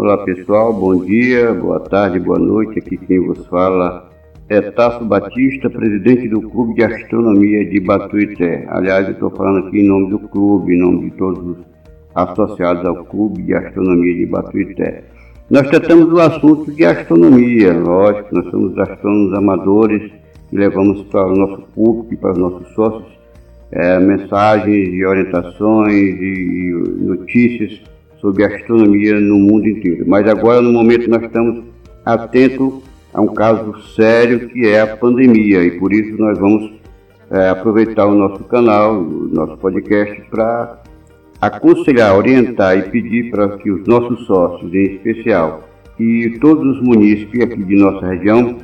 Olá pessoal, bom dia, boa tarde, boa noite. Aqui quem vos fala é Tasso Batista, presidente do Clube de Astronomia de Batuité. Aliás, eu estou falando aqui em nome do clube, em nome de todos os associados ao Clube de Astronomia de Batuité. Nós tratamos do assunto de astronomia, lógico, nós somos astrônomos amadores e levamos para o nosso público e para os nossos sócios é, mensagens e orientações e notícias sobre astronomia no mundo inteiro. Mas agora, no momento, nós estamos atentos a um caso sério que é a pandemia e por isso nós vamos é, aproveitar o nosso canal, o nosso podcast para aconselhar, orientar e pedir para que os nossos sócios, em especial, e todos os munícipes aqui de nossa região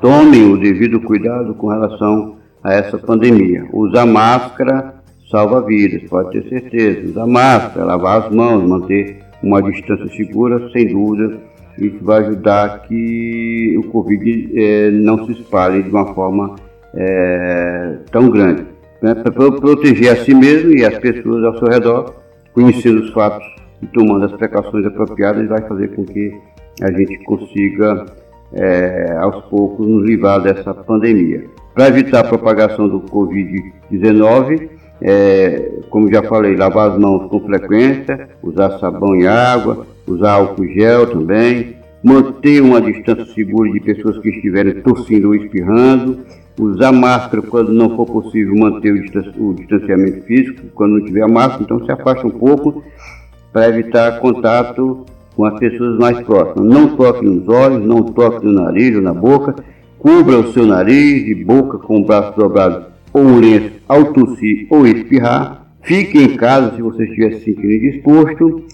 tomem o devido cuidado com relação a essa pandemia. Usar máscara salva vidas, pode ter certeza. Usar máscara, lavar as mãos, manter uma distância segura, sem dúvida, isso vai ajudar que o Covid é, não se espalhe de uma forma é, tão grande. Né? Para proteger a si mesmo e as pessoas ao seu redor, conhecendo os fatos e tomando as precauções apropriadas, vai fazer com que a gente consiga, é, aos poucos, nos livrar dessa pandemia. Para evitar a propagação do Covid-19, é, como já falei, lavar as mãos com frequência, usar sabão e água, usar álcool gel também, manter uma distância segura de pessoas que estiverem tossindo ou espirrando, usar máscara quando não for possível manter o distanciamento físico, quando não tiver máscara, então se afasta um pouco para evitar contato com as pessoas mais próximas. Não toque nos olhos, não toque no nariz ou na boca, Cubra o seu nariz e boca com o braço dobrado ou lenço ao tossir ou espirrar. Fique em casa se você estiver se sentindo indisposto.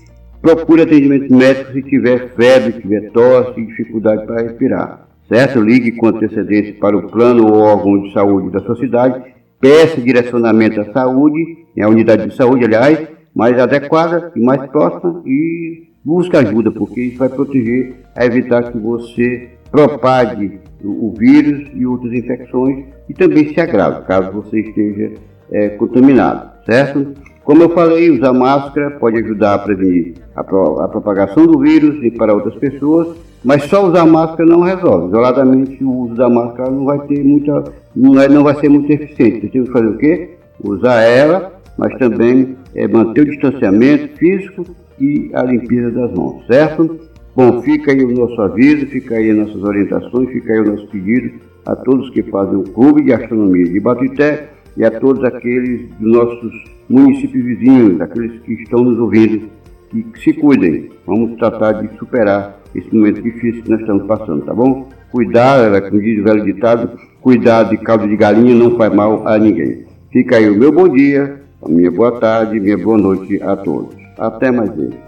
Procure atendimento médico se tiver febre, tiver tosse dificuldade para respirar. Certo? Ligue com antecedência para o plano ou órgão de saúde da sua cidade. Peça direcionamento à saúde, a unidade de saúde, aliás, mais adequada e mais próxima e busque ajuda, porque isso vai proteger a evitar que você propague o, vírus e outras infecções e também se agrave, caso você esteja é, contaminado, certo? Como eu falei, usar máscara pode ajudar a prevenir a, pro, a, propagação do vírus e para outras pessoas, mas só usar máscara não resolve. Isoladamente, o uso da máscara não vai ter muita, não, é, não vai ser muito eficiente. Você tem que fazer o quê? Usar ela, mas também é, manter o distanciamento físico e a limpeza das mãos, certo? Bom, fica aí o nosso aviso, fica aí as nossas orientações, fica aí o nosso pedido a todos que fazem o Clube de Astronomia de Batuité e a todos aqueles dos nossos municípios vizinhos, aqueles que estão nos ouvindo, que se cuidem. Vamos tratar de superar esse momento difícil que nós estamos passando, tá bom? Cuidar, é como diz o velho ditado, cuidar de caldo de galinha não faz mal a ninguém. Fica aí o meu bom dia, a minha boa tarde, minha boa noite a todos. Até mais vezes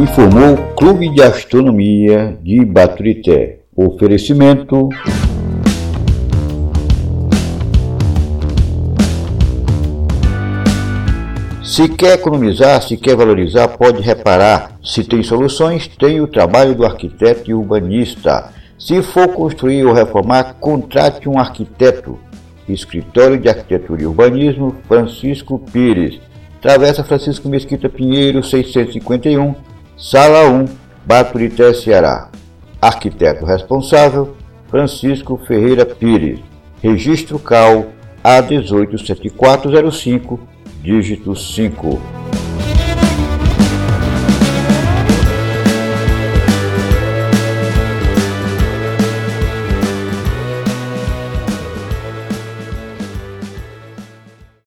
informou Clube de Astronomia de Baturité. Oferecimento Se quer economizar, se quer valorizar, pode reparar. Se tem soluções, tem o trabalho do arquiteto e urbanista. Se for construir ou reformar, contrate um arquiteto. Escritório de Arquitetura e Urbanismo, Francisco Pires. Travessa Francisco Mesquita Pinheiro, 651, Sala 1, Baturité, Ceará. Arquiteto responsável, Francisco Ferreira Pires. Registro CAL A187405, dígito 5.